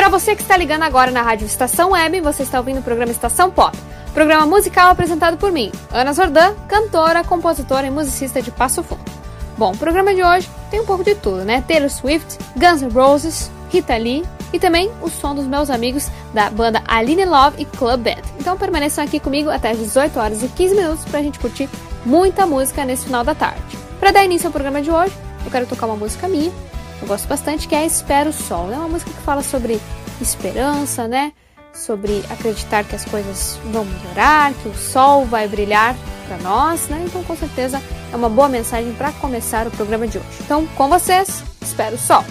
Para você que está ligando agora na Rádio Estação Web, você está ouvindo o programa Estação Pop. Programa musical apresentado por mim, Ana Zordan, cantora, compositora e musicista de Passo Fundo. Bom, o programa de hoje tem um pouco de tudo, né? Taylor Swift, Guns N' Roses, Rita Lee e também o som dos meus amigos da banda Aline Love e Club Band. Então permaneçam aqui comigo até as 18 horas e 15 minutos para a gente curtir muita música nesse final da tarde. Para dar início ao programa de hoje, eu quero tocar uma música minha eu gosto bastante, que é Espero o Sol. É uma música que fala sobre esperança, né? Sobre acreditar que as coisas vão melhorar, que o sol vai brilhar para nós, né? Então, com certeza, é uma boa mensagem para começar o programa de hoje. Então, com vocês, Espero o Sol.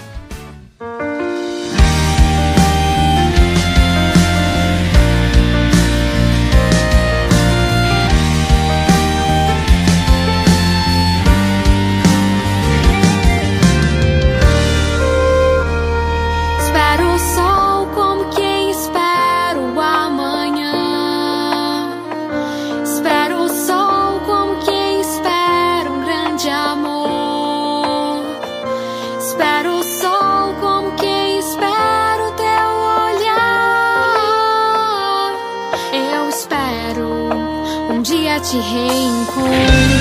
Te reencontrar.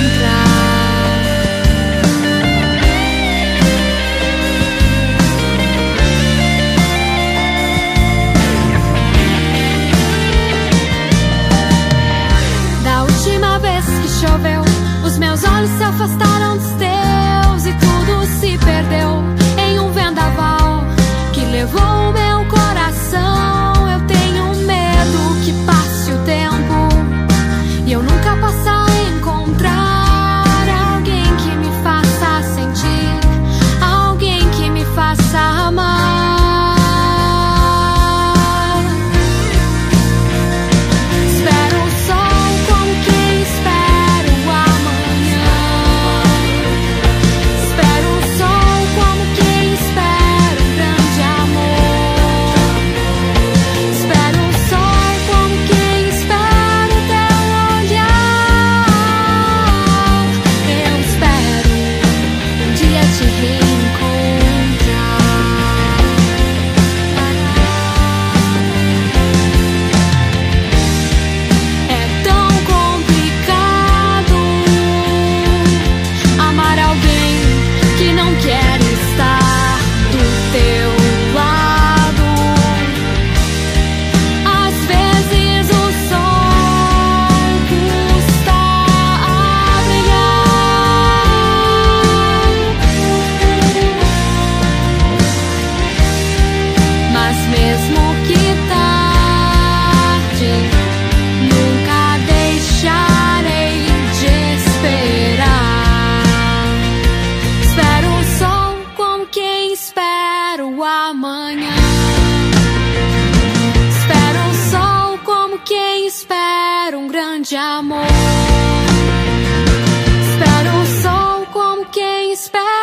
Quem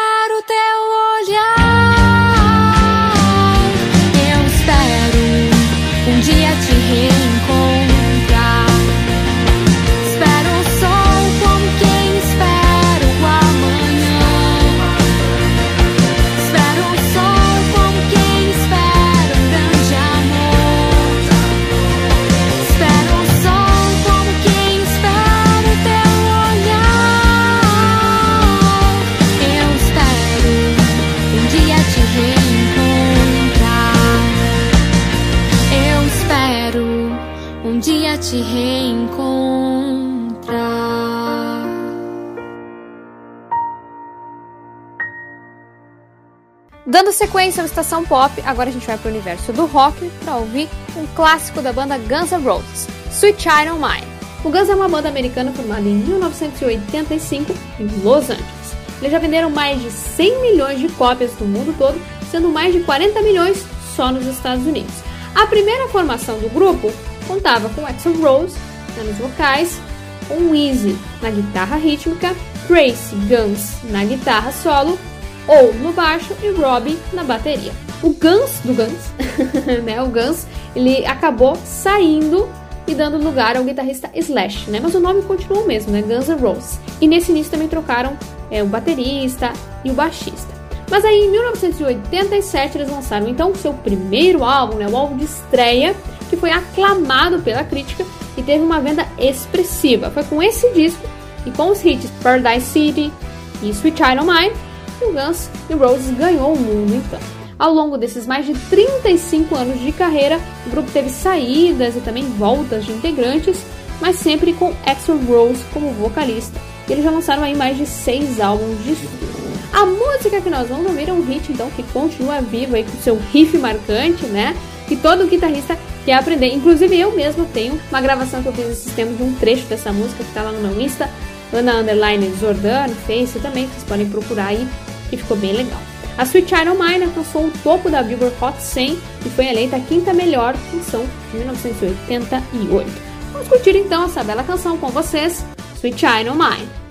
sequência ao Estação Pop, agora a gente vai para o universo do rock para ouvir um clássico da banda Guns N' Roses, Sweet Child O'. O Guns é uma banda americana formada em 1985 em Los Angeles. Eles já venderam mais de 100 milhões de cópias no mundo todo, sendo mais de 40 milhões só nos Estados Unidos. A primeira formação do grupo contava com Axel Rose nos vocais, com Easy na guitarra rítmica, Tracy Guns na guitarra solo ou no baixo e Robbie na bateria. O Guns do Guns, né, o Guns, ele acabou saindo e dando lugar ao guitarrista Slash, né? Mas o nome continuou o mesmo, né? Guns N' Roses. E nesse início também trocaram é, o baterista e o baixista. Mas aí em 1987 eles lançaram então o seu primeiro álbum, né? O álbum de estreia, que foi aclamado pela crítica e teve uma venda expressiva. Foi com esse disco e com os hits Paradise City e Sweet Child Mine que o Guns N' Roses ganhou o mundo então. Ao longo desses mais de 35 anos de carreira, o grupo teve saídas e também voltas de integrantes, mas sempre com Axel Rose como vocalista. E eles já lançaram aí mais de seis álbuns de estúdio. A música que nós vamos ouvir é um hit então que continua vivo aí com seu riff marcante, né? Que todo guitarrista quer aprender. Inclusive eu mesmo tenho uma gravação que eu fiz esse tempo de um trecho dessa música que tá lá no meu Insta, Ana Underline Zordan, Face também, que vocês podem procurar aí, que ficou bem legal. A Sweet Child Mine alcançou o topo da Billboard Hot 100 e foi eleita a quinta melhor canção de 1988. Vamos curtir então essa bela canção com vocês, Sweet Child Mine.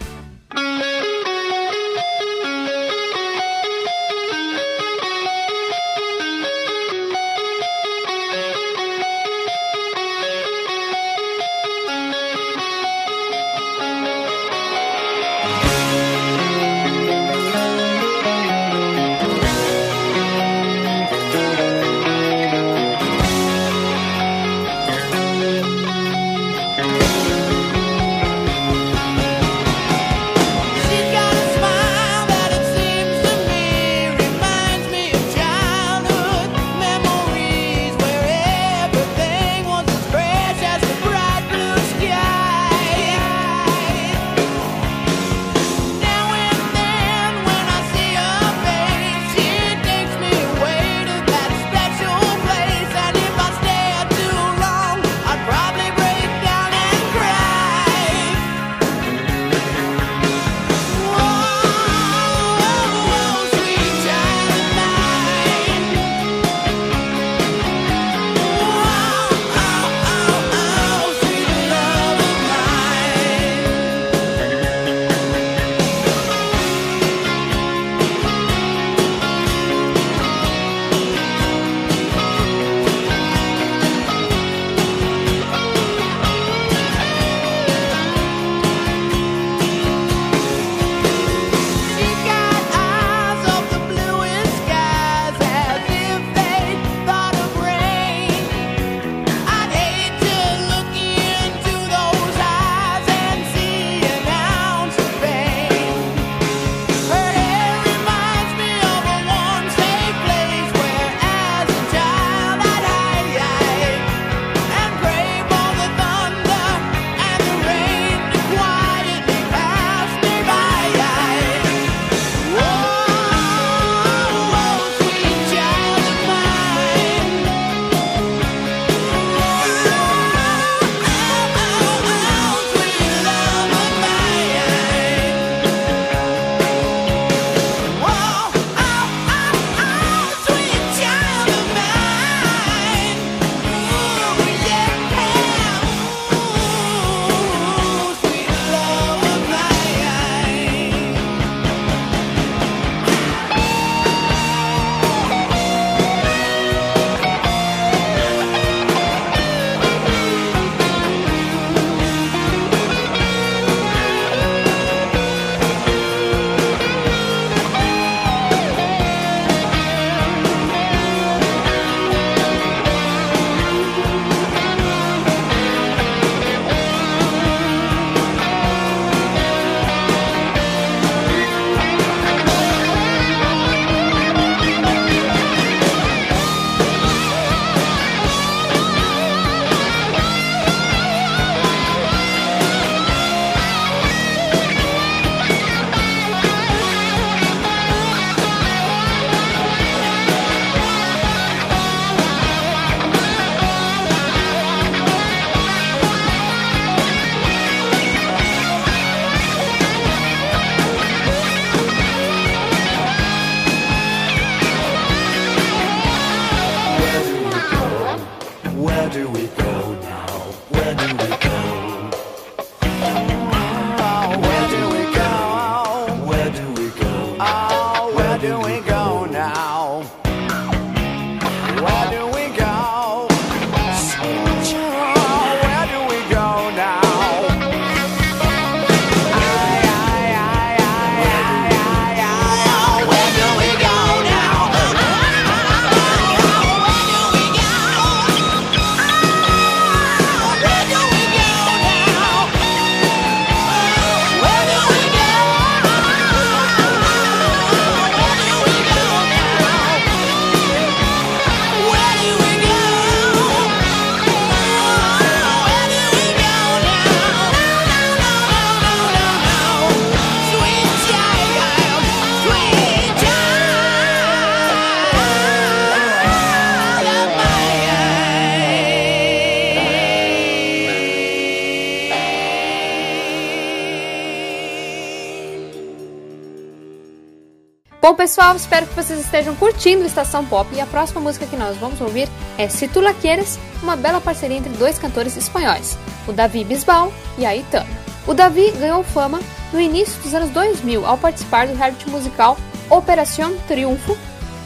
Pessoal, espero que vocês estejam curtindo Estação Pop e a próxima música que nós vamos ouvir é Se Tu La Quieres, uma bela parceria entre dois cantores espanhóis, o Davi Bisbal e a Aitana. O Davi ganhou fama no início dos anos 2000 ao participar do reality musical Operación Triunfo,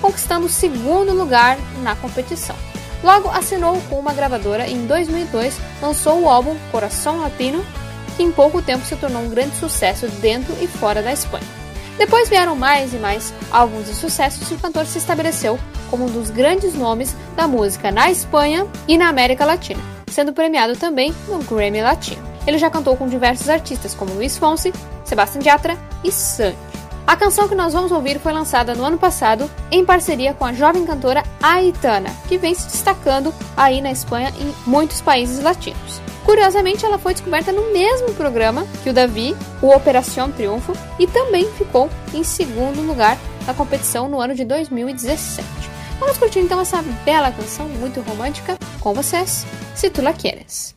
conquistando o segundo lugar na competição. Logo assinou com uma gravadora e em 2002 lançou o álbum Coração Latino, que em pouco tempo se tornou um grande sucesso dentro e fora da Espanha. Depois vieram mais e mais álbuns de sucessos e o cantor se estabeleceu como um dos grandes nomes da música na Espanha e na América Latina, sendo premiado também no Grammy Latino. Ele já cantou com diversos artistas como Luiz Fonsi, Sebastian Yatra e Sandy. A canção que nós vamos ouvir foi lançada no ano passado em parceria com a jovem cantora Aitana, que vem se destacando aí na Espanha e em muitos países latinos. Curiosamente, ela foi descoberta no mesmo programa que o Davi, o Operação Triunfo, e também ficou em segundo lugar na competição no ano de 2017. Vamos curtir então essa bela canção muito romântica com vocês, Se Tu La Quieres.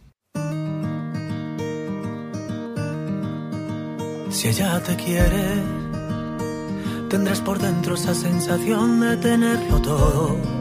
Si ella te quiere Tendrás por dentro esa sensación de tenerlo todo.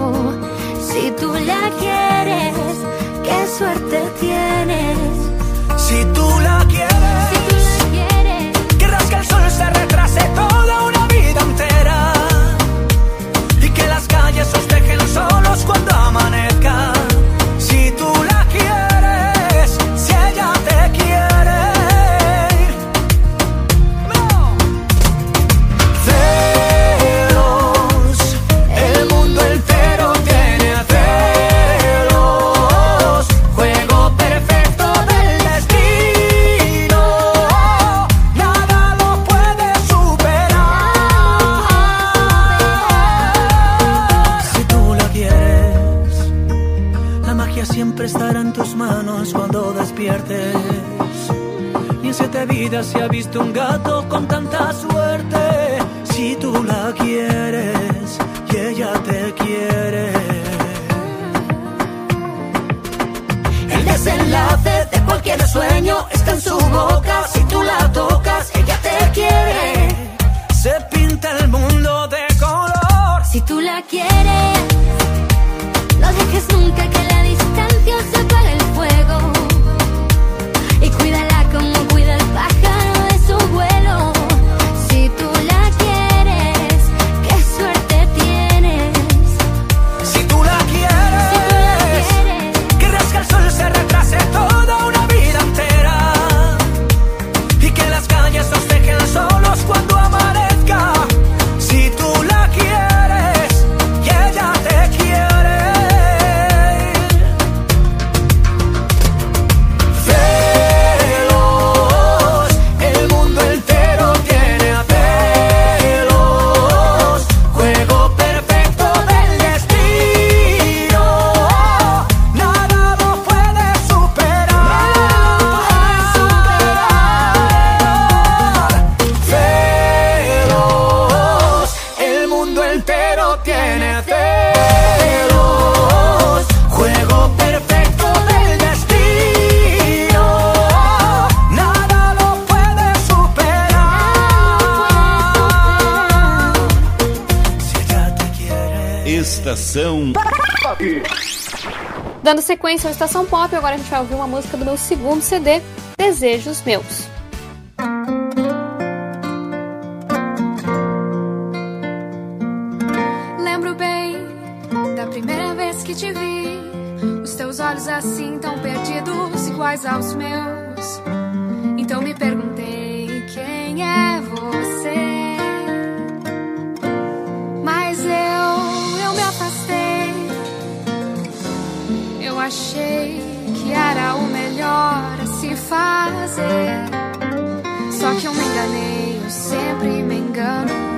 Si tú la quieres, qué suerte tienes. Si tú la quieres, Si tú la quieres, querrás que el sol se retrase toda tiene celos. Juego perfecto del destino, nada lo puede superar. Si ella te quiere. Estação Dando sequência ao Estação Pop, agora a gente vai ouvir uma música do meu segundo CD, Desejos Meus. Assim tão perdidos, iguais aos meus. Então me perguntei quem é você. Mas eu, eu me afastei. Eu achei que era o melhor a se fazer. Só que eu me enganei, eu sempre me engano.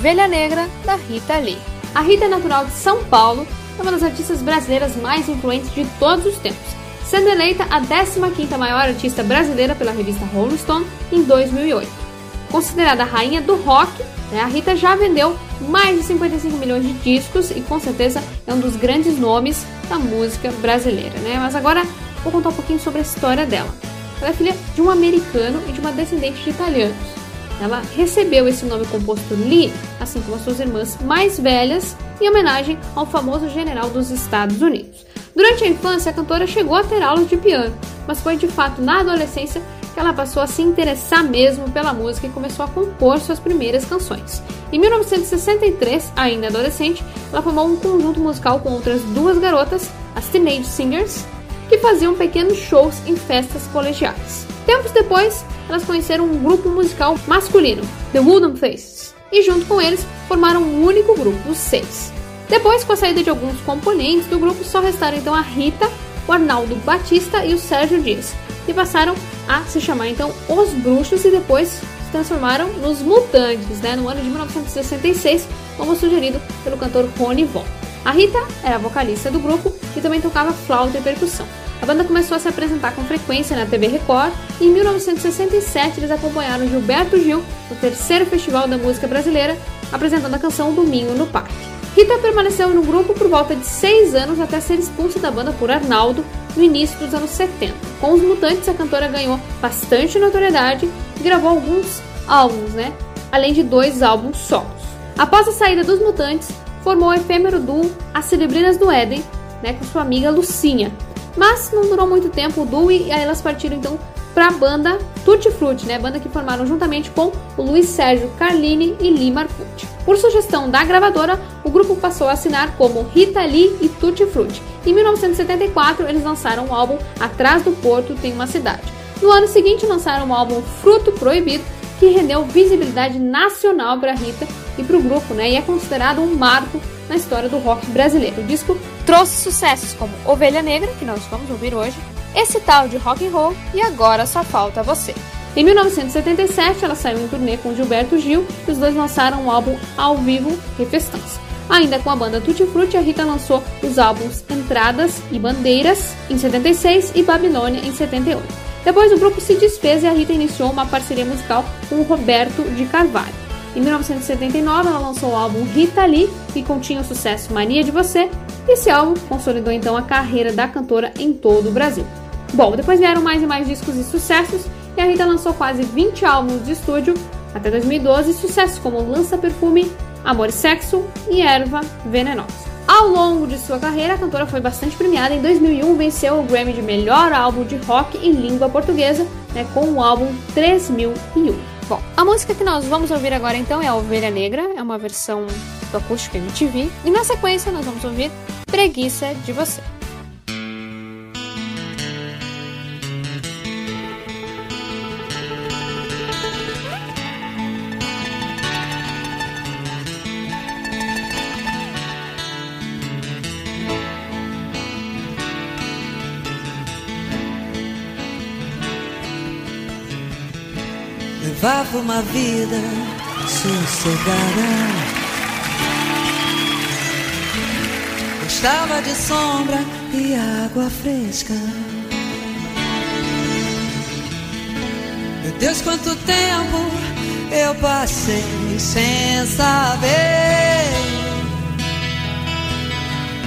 Ovelha Negra, da Rita Lee. A Rita é natural de São Paulo, é uma das artistas brasileiras mais influentes de todos os tempos, sendo eleita a 15ª maior artista brasileira pela revista Rolling Stone em 2008. Considerada a rainha do rock, né, a Rita já vendeu mais de 55 milhões de discos e com certeza é um dos grandes nomes da música brasileira. Né? Mas agora vou contar um pouquinho sobre a história dela. Ela é filha de um americano e de uma descendente de italianos. Ela recebeu esse nome composto Lee, assim como as suas irmãs mais velhas, em homenagem ao famoso general dos Estados Unidos. Durante a infância, a cantora chegou a ter aulas de piano, mas foi de fato na adolescência que ela passou a se interessar mesmo pela música e começou a compor suas primeiras canções. Em 1963, ainda adolescente, ela formou um conjunto musical com outras duas garotas, as Teenage Singers, que faziam pequenos shows em festas colegiais. Tempos depois, elas conheceram um grupo musical masculino, The Wooden Faces, e junto com eles formaram um único grupo, os seis. Depois, com a saída de alguns componentes do grupo, só restaram então a Rita, o Arnaldo Batista e o Sérgio Dias, e passaram a se chamar então Os Bruxos e depois se transformaram nos Mutantes, né, no ano de 1966, como sugerido pelo cantor Rony Von. A Rita era vocalista do grupo e também tocava flauta e percussão. A banda começou a se apresentar com frequência na TV Record e em 1967 eles acompanharam Gilberto Gil no terceiro Festival da Música Brasileira, apresentando a canção Domingo no Parque. Rita permaneceu no grupo por volta de seis anos até ser expulsa da banda por Arnaldo no início dos anos 70. Com os Mutantes, a cantora ganhou bastante notoriedade e gravou alguns álbuns, né? Além de dois álbuns solos. Após a saída dos Mutantes, formou o efêmero duo As Cerebrinas do Éden, né, com sua amiga Lucinha. Mas não durou muito tempo o duo e aí elas partiram então para a banda Tutti Frutti, né, banda que formaram juntamente com o Luiz Sérgio Carlini e Lee Marcucci. Por sugestão da gravadora, o grupo passou a assinar como Rita Lee e Tutti Frutti. Em 1974, eles lançaram o álbum Atrás do Porto Tem uma Cidade. No ano seguinte, lançaram o álbum Fruto Proibido, que rendeu visibilidade nacional para Rita e para o grupo, né? E é considerado um marco na história do rock brasileiro. O disco trouxe sucessos como Ovelha Negra, que nós vamos ouvir hoje, esse tal de rock and roll e agora só falta você. Em 1977, ela saiu em turnê com Gilberto Gil e os dois lançaram um álbum ao vivo, Refestança. Ainda com a banda Tutti Frutti, a Rita lançou os álbuns Entradas e Bandeiras em 76 e Babilônia em 78. Depois o grupo se desfez e a Rita iniciou uma parceria musical com Roberto de Carvalho. Em 1979, ela lançou o álbum Rita Lee, que continha o sucesso Mania de Você. Esse álbum consolidou então a carreira da cantora em todo o Brasil. Bom, depois vieram mais e mais discos e sucessos, e a Rita lançou quase 20 álbuns de estúdio até 2012, sucessos como Lança Perfume, Amor e Sexo e Erva Venenosa. Ao longo de sua carreira, a cantora foi bastante premiada. Em 2001, venceu o Grammy de melhor álbum de rock em língua portuguesa, né, com o álbum 3001. Bom, a música que nós vamos ouvir agora então é a Ovelha Negra, é uma versão do acústico MTV, e na sequência nós vamos ouvir Preguiça de Você. Uma vida sossegada. Gostava de sombra e água fresca. Meu Deus, quanto tempo eu passei sem saber.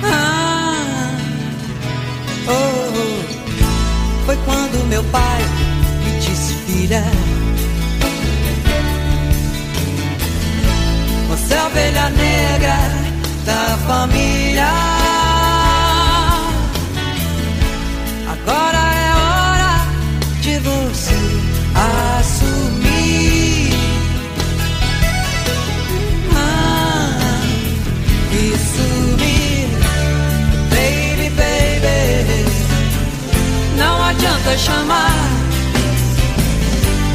Ah, oh, oh. Foi quando meu pai me disse, filha. Você é a ovelha negra da família. Agora é hora de você assumir. Ah, e sumir, baby, baby. Não adianta chamar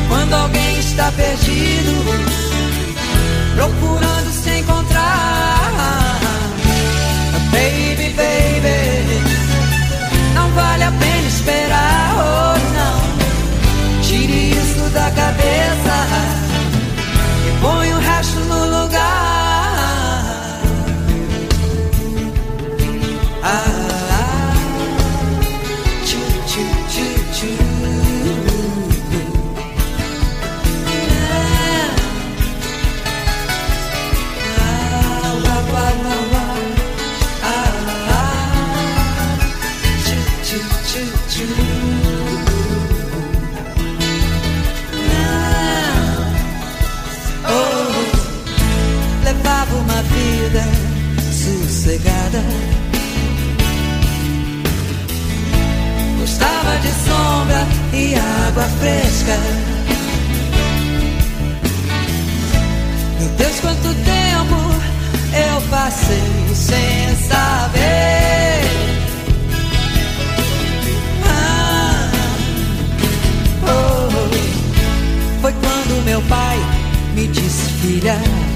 quando alguém está perdido procurando se sossegada. Gostava de sombra e água fresca. Meu Deus, quanto tempo eu passei sem saber. Ah, oh, oh. Foi quando meu pai me disse, filha.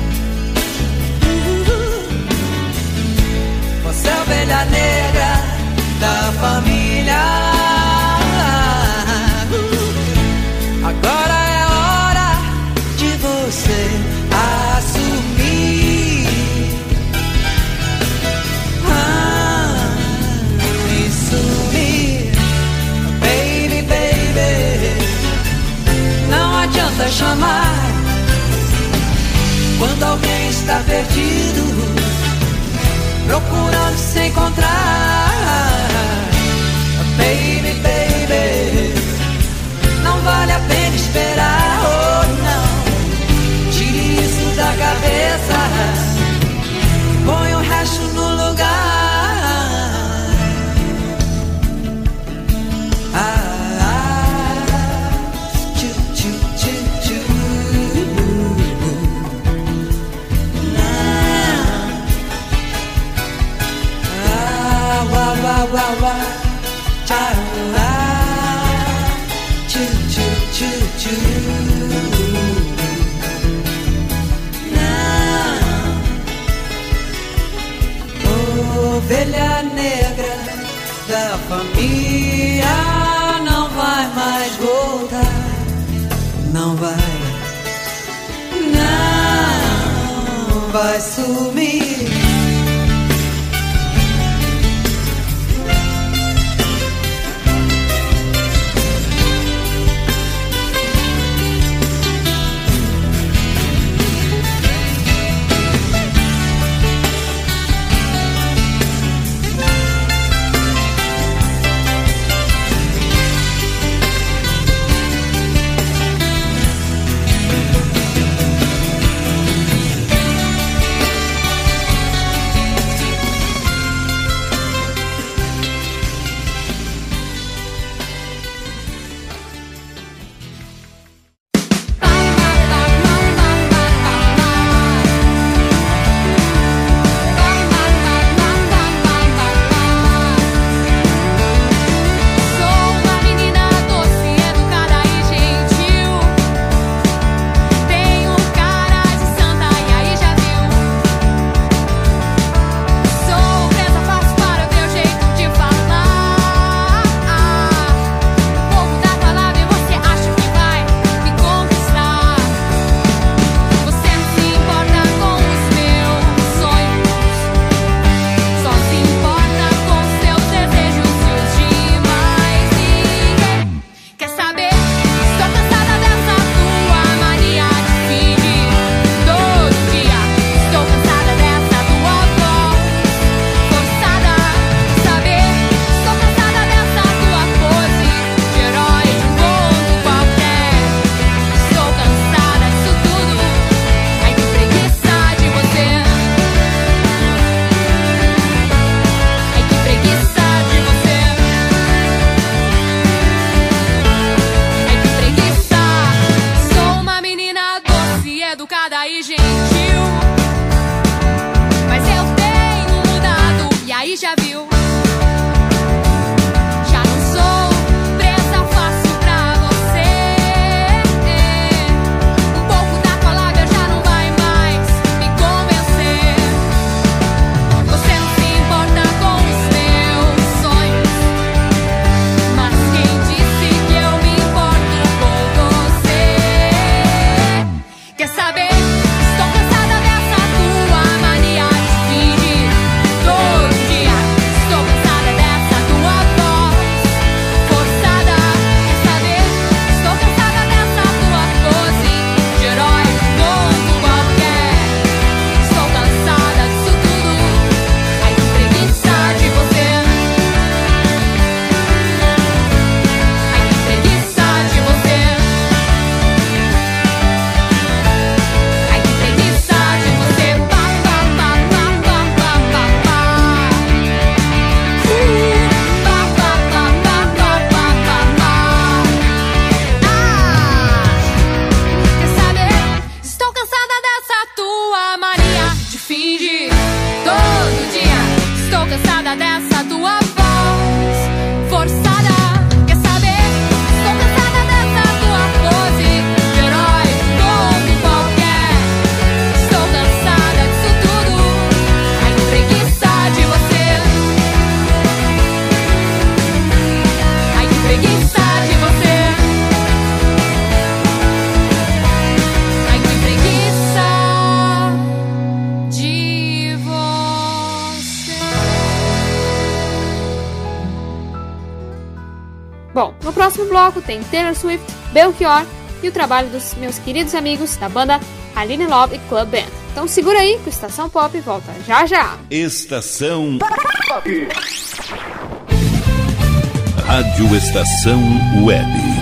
está perdido, procurando se encontrar. Tem Taylor Swift, Belchior e o trabalho dos meus queridos amigos da banda Aline Love e Club Band. Então segura aí que o Estação Pop volta já já. Estação Pop. Rádio Estação Web.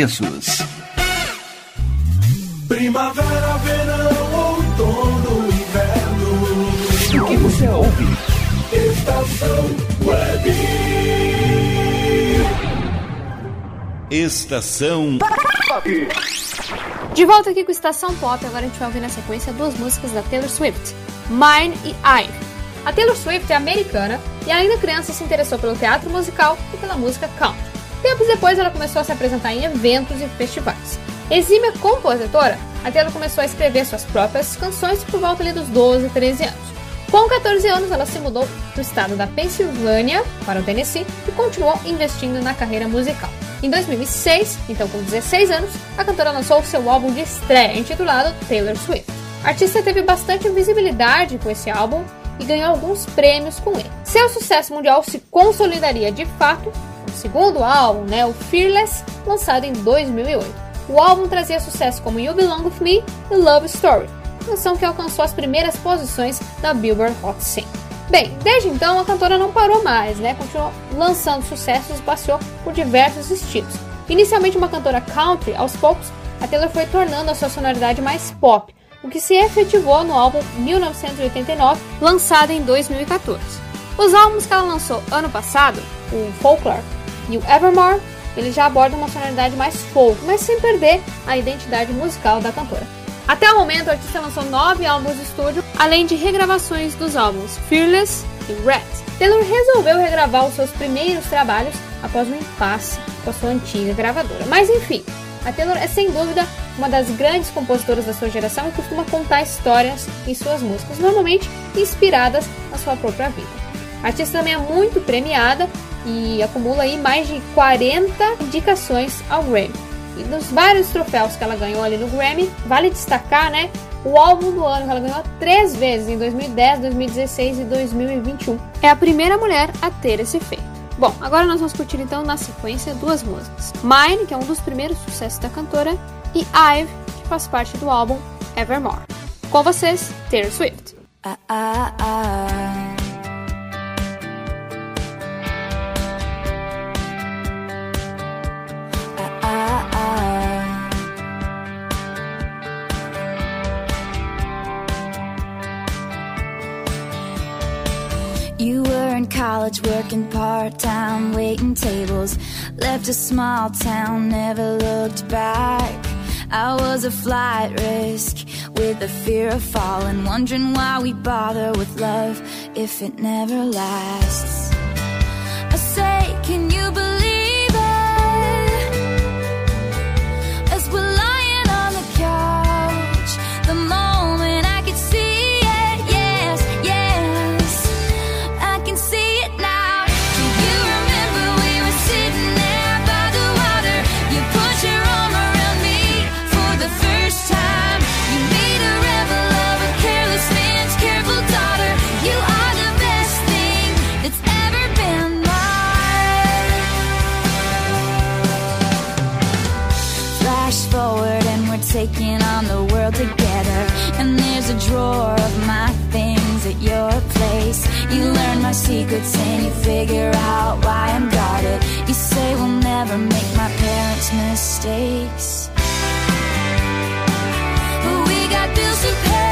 Primavera, verão, outono, inverno. O que você ouve? Estação Web. Estação Pop. De volta aqui com Estação Pop, agora a gente vai ouvir na sequência duas músicas da Taylor Swift, Mine e I. A Taylor Swift é americana e ainda criança se interessou pelo teatro musical e pela música country. Tempos depois, ela começou a se apresentar em eventos e festivais. Exímia compositora, a Taylor começou a escrever suas próprias canções por volta dos 12, 13 anos. Com 14 anos, ela se mudou do estado da Pensilvânia para o Tennessee e continuou investindo na carreira musical. Em 2006, então com 16 anos, a cantora lançou seu álbum de estreia, intitulado Taylor Swift. A artista teve bastante visibilidade com esse álbum e ganhou alguns prêmios com ele. Seu sucesso mundial se consolidaria de fato segundo álbum, né, o Fearless, lançado em 2008. O álbum trazia sucesso como You Belong With Me e Love Story, canção que alcançou as primeiras posições da Billboard Hot 100. Bem, desde então a cantora não parou mais, né? Continuou lançando sucessos e passeou por diversos estilos. Inicialmente uma cantora country, aos poucos a Taylor foi tornando a sua sonoridade mais pop, o que se efetivou no álbum 1989, lançado em 2014. Os álbuns que ela lançou ano passado, o Folklore e o Evermore, eles já abordam uma sonoridade mais folk, mas sem perder a identidade musical da cantora. Até o momento, o artista lançou nove álbuns de estúdio, além de regravações dos álbuns Fearless e Red. Taylor resolveu regravar os seus primeiros trabalhos após um impasse com a sua antiga gravadora. Mas enfim, a Taylor é sem dúvida uma das grandes compositoras da sua geração e costuma contar histórias em suas músicas, normalmente inspiradas na sua própria vida. A artista também é muito premiada e acumula aí mais de 40 indicações ao Grammy. E dos vários troféus que ela ganhou ali no Grammy, vale destacar, né, o álbum do ano que ela ganhou três vezes em 2010, 2016 e 2021. É a primeira mulher a ter esse feito. Bom, agora nós vamos curtir então na sequência duas músicas. Mine, que é um dos primeiros sucessos da cantora, e Ive, que faz parte do álbum Evermore. Com vocês, Taylor Swift. Ah, ah, ah. College working part time, waiting tables. Left a small town, never looked back. I was a flight risk with the fear of falling, wondering why we bother with love if it never lasts. I say, can you believe You learn my secrets and you figure out why I'm guarded. You say we'll never make my parents' mistakes. But we got bills to pay.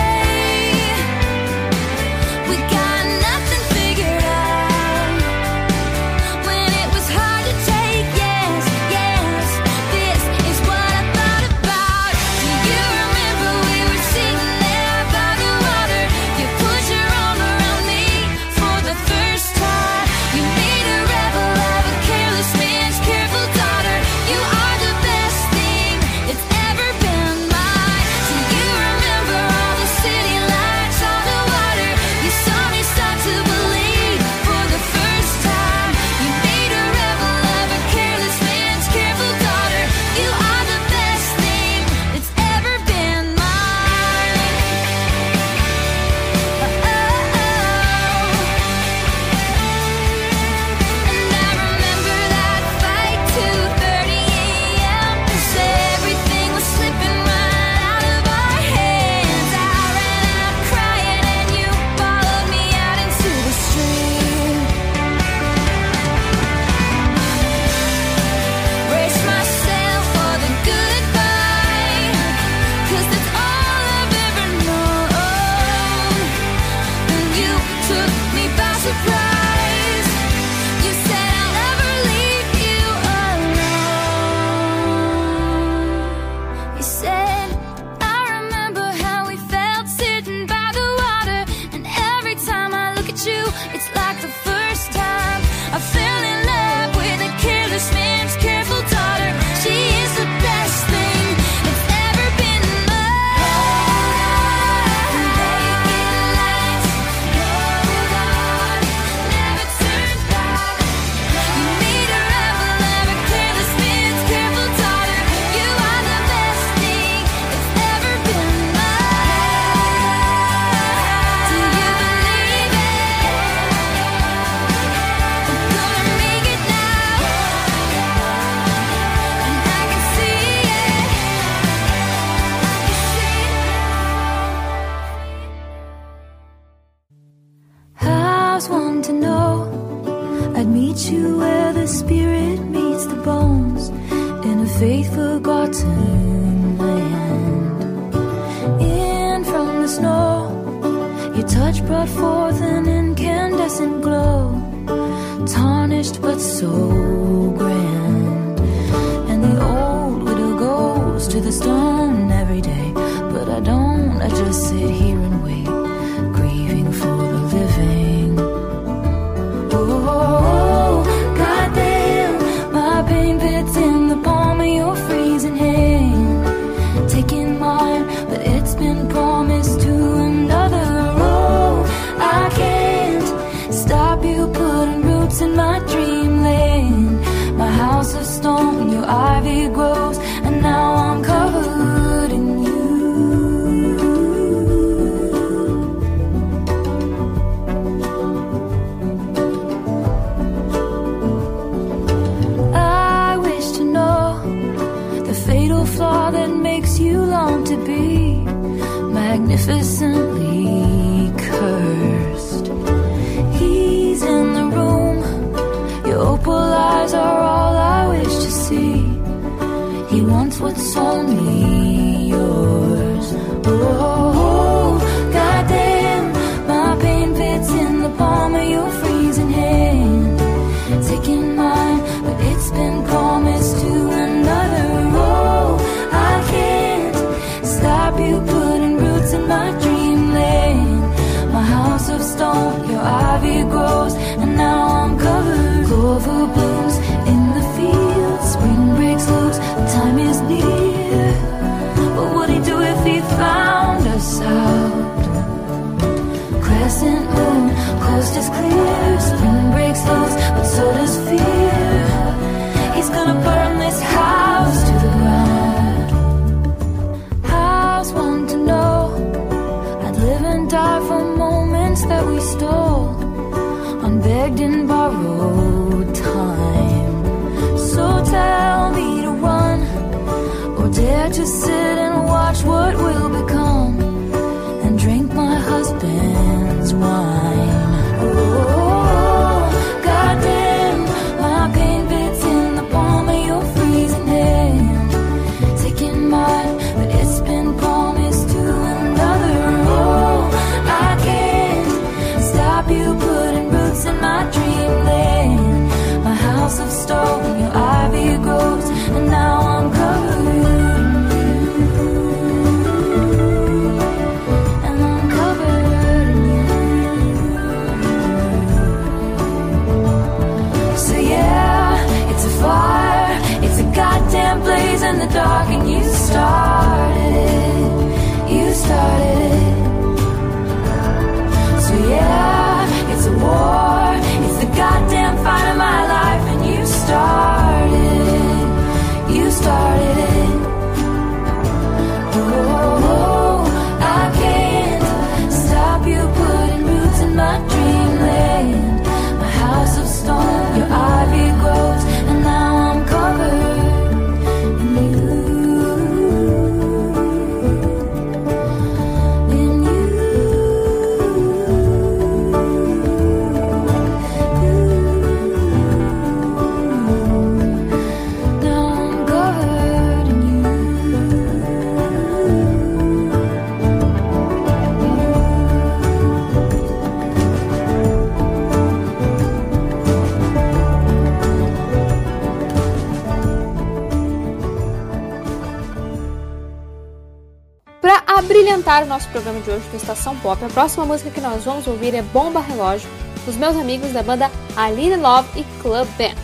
Abrilhantar o nosso programa de hoje do Estação Pop, a próxima música que nós vamos ouvir é Bomba Relógio, dos meus amigos da banda Aline Love e Club Band.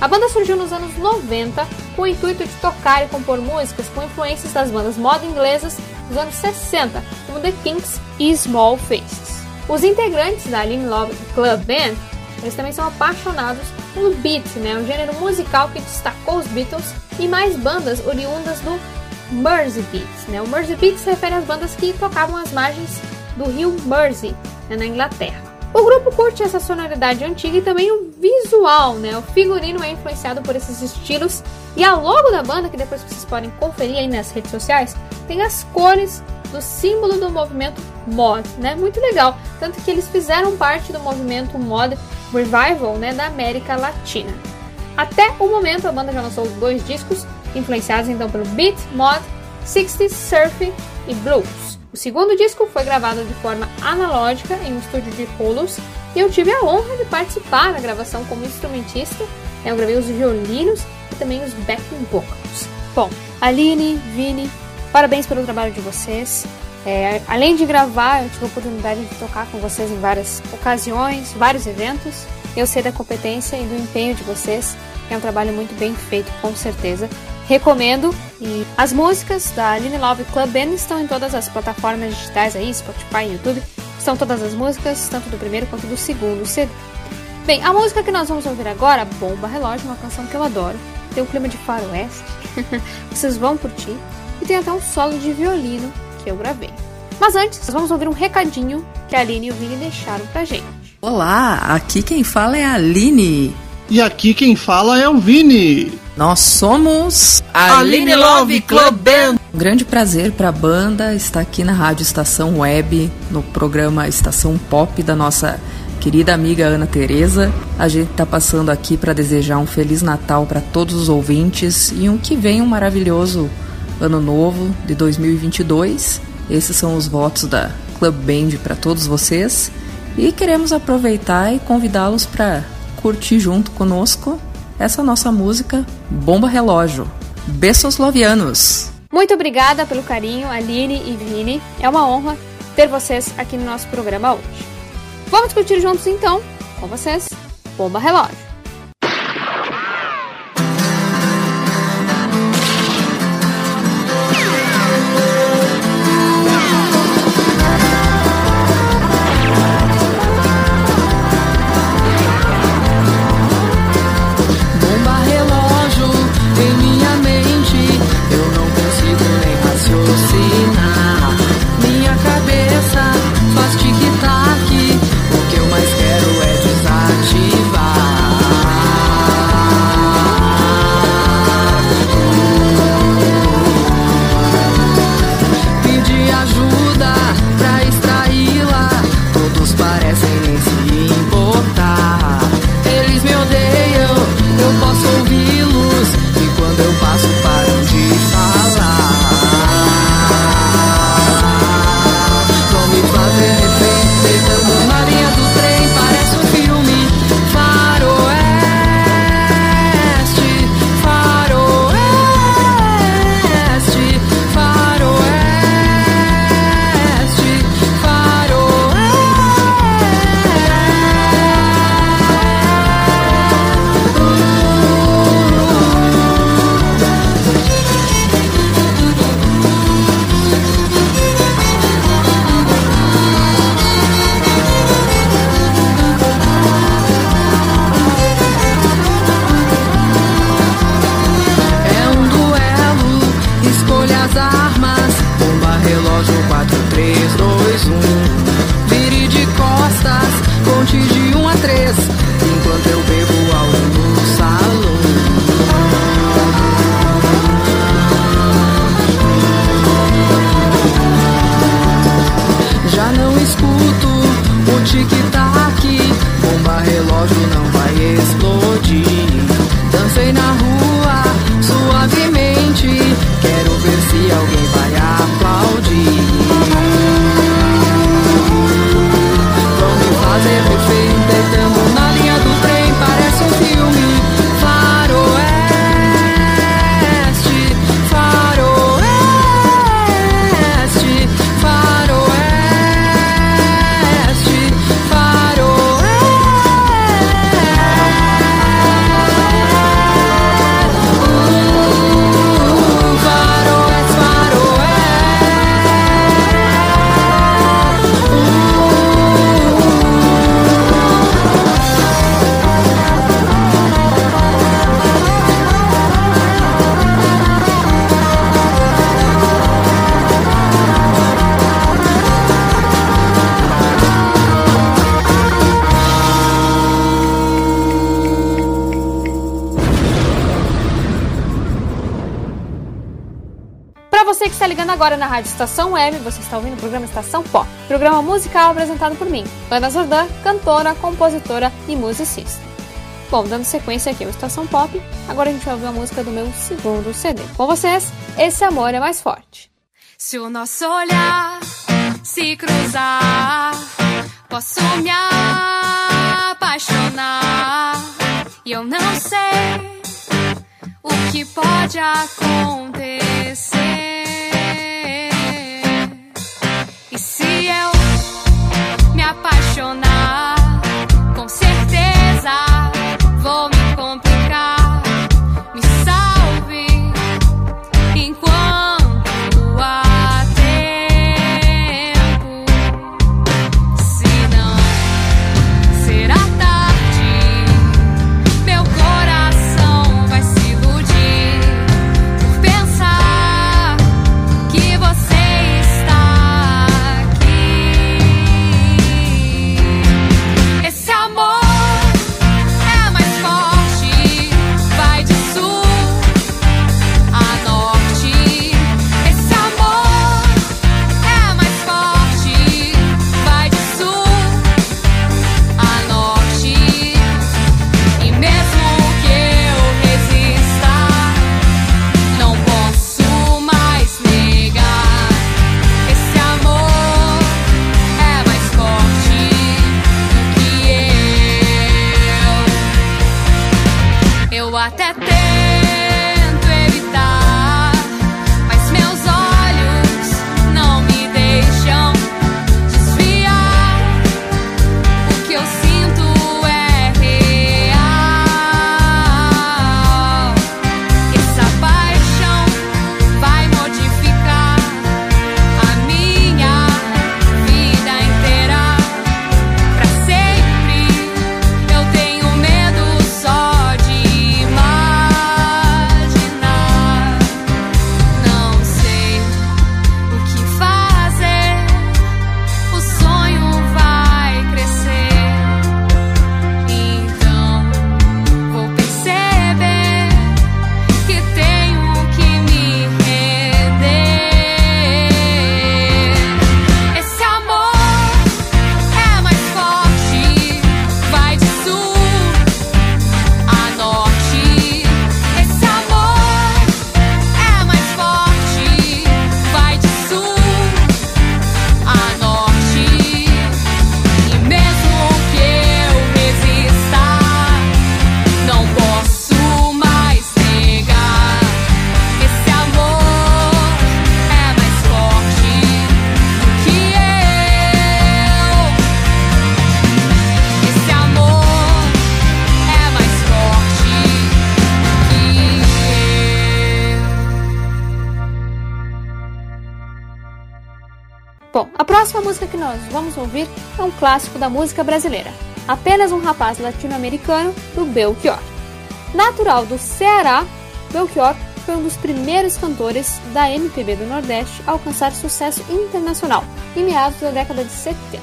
A banda surgiu nos anos 90 com o intuito de tocar e compor músicas com influências das bandas moda inglesas dos anos 60, como The Kinks e Small Faces. Os integrantes da Aline Love e Club Band, eles também são apaixonados pelo beat, né, um gênero musical que destacou os Beatles e mais bandas oriundas do Mersey Beats. Né? O Mersey Beats se refere às bandas que tocavam às margens do rio Mersey, né, na Inglaterra. O grupo curte essa sonoridade antiga e também o visual, né? O figurino é influenciado por esses estilos e a logo da banda, que depois vocês podem conferir aí nas redes sociais, tem as cores do símbolo do movimento mod, né? Muito legal, tanto que eles fizeram parte do movimento mod revival, né, da América Latina. Até o momento a banda já lançou dois discos, influenciados então pelo beat, mod, 60s, surf e blues. O segundo disco foi gravado de forma analógica em um estúdio de Rolos e eu tive a honra de participar da gravação como instrumentista. Eu gravei os violinos e também os backing vocals. Bom, Aline, Vini, parabéns pelo trabalho de vocês. É, além de gravar, eu tive a oportunidade de tocar com vocês em várias ocasiões, vários eventos. Eu sei da competência e do empenho de vocês. É um trabalho muito bem feito, com certeza. Recomendo. E as músicas da Aline Love Club Band estão em todas as plataformas digitais aí, Spotify YouTube. Estão todas as músicas, tanto do primeiro quanto do segundo CD. Bem, a música que nós vamos ouvir agora, Bomba Relógio, uma canção que eu adoro. Tem um clima de faroeste. Vocês vão curtir. E tem até um solo de violino que eu gravei. Mas antes, vamos ouvir um recadinho que a Aline e o Vini deixaram pra gente. Olá, aqui quem fala é a Aline. E aqui quem fala é o Vini. Nós somos Aline Love Club Band. Um grande prazer para a banda estar aqui na Rádio Estação Web, no programa Estação Pop da nossa querida amiga Ana Teresa. A gente está passando aqui para desejar um feliz Natal para todos os ouvintes e um que venha um maravilhoso ano novo de 2022. Esses são os votos da Club Band para todos vocês e queremos aproveitar e convidá-los para curtir junto conosco essa nossa música Bomba Relógio. Besos Lovianos! Muito obrigada pelo carinho, Aline e Vini. É uma honra ter vocês aqui no nosso programa hoje. Vamos discutir juntos então, com vocês, Bomba Relógio. três. Agora na Rádio Estação Web, você está ouvindo o programa Estação Pop, programa musical apresentado por mim, Ana Zordan, cantora, compositora e musicista. Bom, dando sequência aqui ao Estação Pop, agora a gente vai ouvir a música do meu segundo CD. Com vocês, Esse Amor é Mais Forte. Se o nosso olhar se cruzar, posso me apaixonar e eu não sei o que pode acontecer. Ouvir é um clássico da música brasileira, Apenas um Rapaz Latino-Americano, do Belchior. Natural do Ceará, Belchior foi um dos primeiros cantores da MPB do Nordeste a alcançar sucesso internacional em meados da década de 70.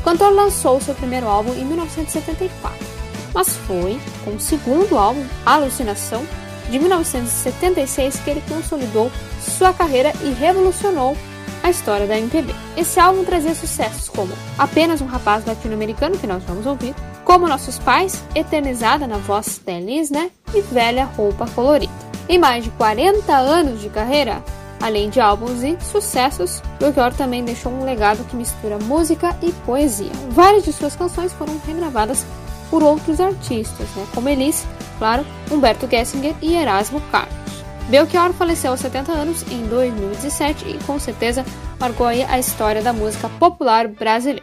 O cantor lançou seu primeiro álbum em 1974, mas foi com o segundo álbum, Alucinação, de 1976 que ele consolidou sua carreira e revolucionou a história da MPB. Esse álbum trazia sucessos como Apenas um Rapaz Latino-Americano, que nós vamos ouvir, Como Nossos Pais, eternizada na voz da Elis, né? E Velha Roupa Colorida. Em mais de 40 anos de carreira, além de álbuns e sucessos, Belchior também deixou um legado que mistura música e poesia. Várias de suas canções foram regravadas por outros artistas, né? como Elis, claro, Humberto Gessinger e Erasmo Carlos. Belchior faleceu aos 70 anos em 2017 e com certeza marcou a história da música popular brasileira.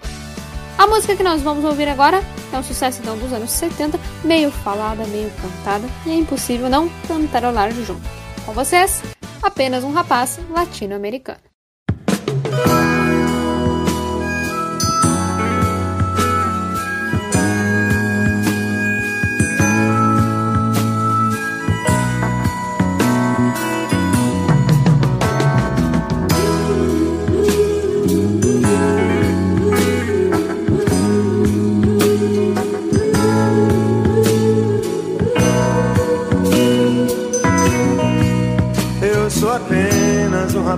A música que nós vamos ouvir agora é um sucesso então dos anos 70, meio falada, meio cantada, e é impossível não cantarolar junto. Com vocês, apenas um rapaz latino-americano.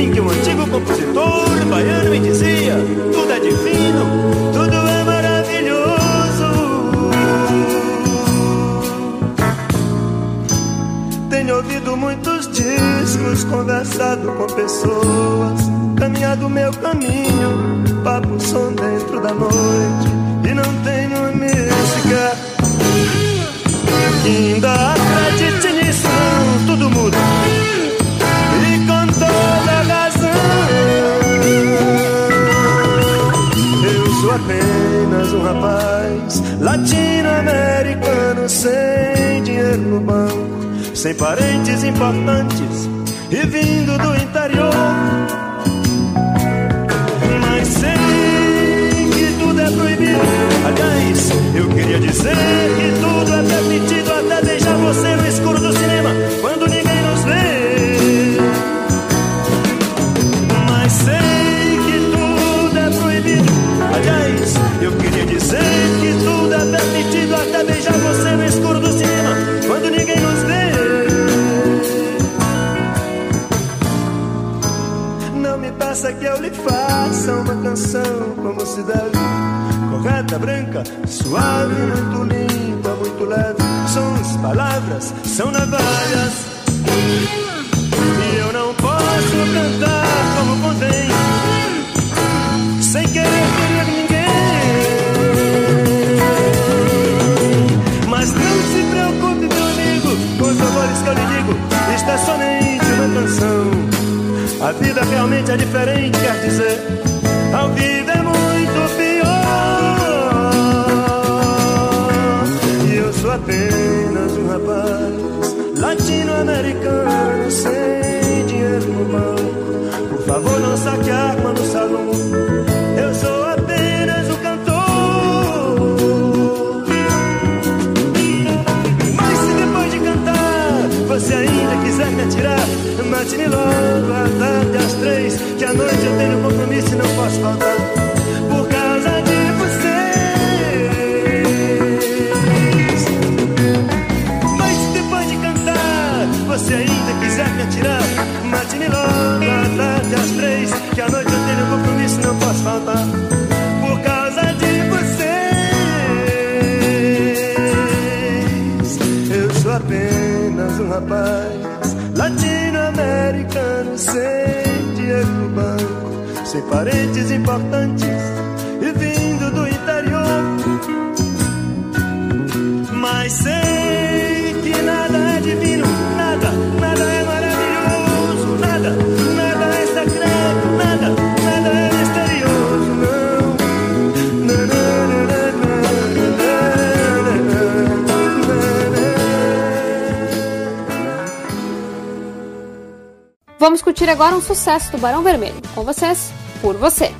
em que um antigo compositor baiano me dizia: tudo é divino, tudo é maravilhoso. Tenho ouvido muitos discos, conversado com pessoas, caminhado meu caminho, papo som dentro da noite, e não tenho música. Ainda acredite nisso, tudo muda. Apenas um rapaz latino-americano sem dinheiro no banco sem parentes importantes e vindo do interior. Mas sei que tudo é proibido. Aliás, eu queria dizer que tudo é permitido até deixar você no escuro do cinema Vamos curtir agora um sucesso do Barão Vermelho. Com vocês, por você.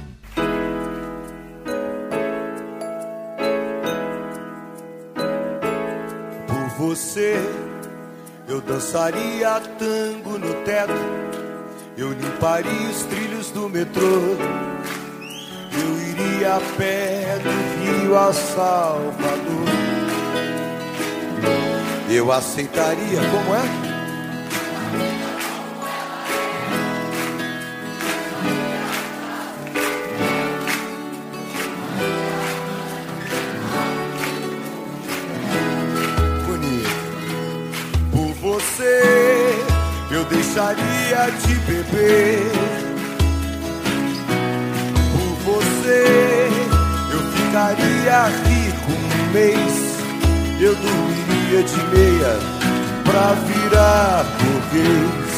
Por você, eu dançaria tango no teto, eu limparia os trilhos do metrô, eu iria a pé do Rio a Salvador. Eu aceitaria, como é? Deixaria de beber. Por você eu ficaria rico um mês. Eu dormiria de meia pra virar burguês.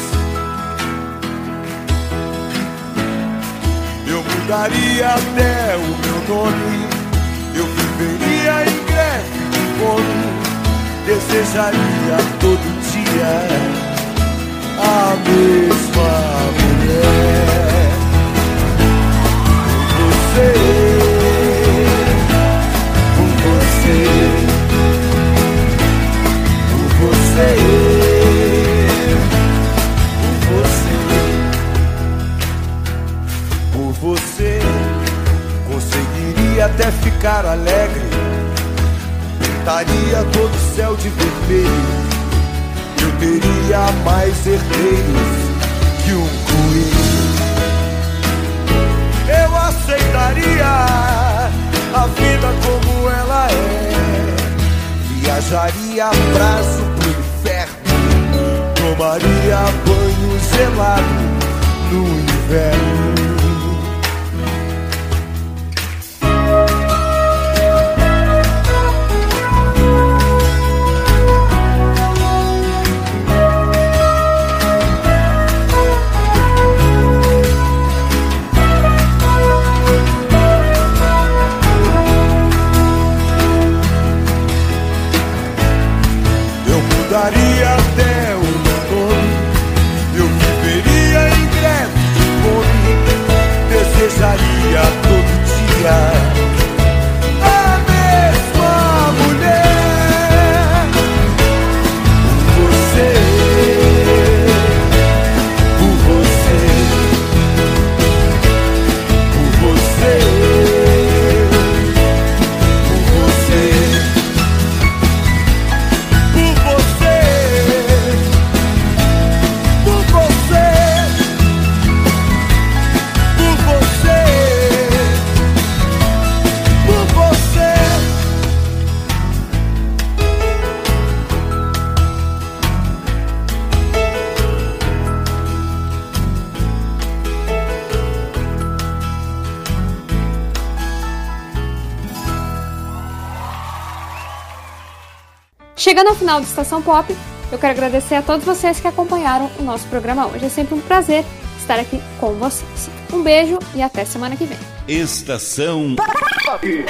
Eu mudaria até o meu nome. Eu viveria em greve de fome desejaria todo dia a mesma mulher. Com você, com você, com você, com você, por você, conseguiria até ficar alegre pintaria todo o céu de vermelho. Eu teria mais herdeiros que um coelho. Eu aceitaria a vida como ela é. Viajaria a prazo pro inferno. Tomaria banhos gelado no inverno. Yeah. Chegando ao final do Estação Pop, eu quero agradecer a todos vocês que acompanharam o nosso programa hoje. É sempre um prazer estar aqui com vocês. Um beijo e até semana que vem. Estação Pop.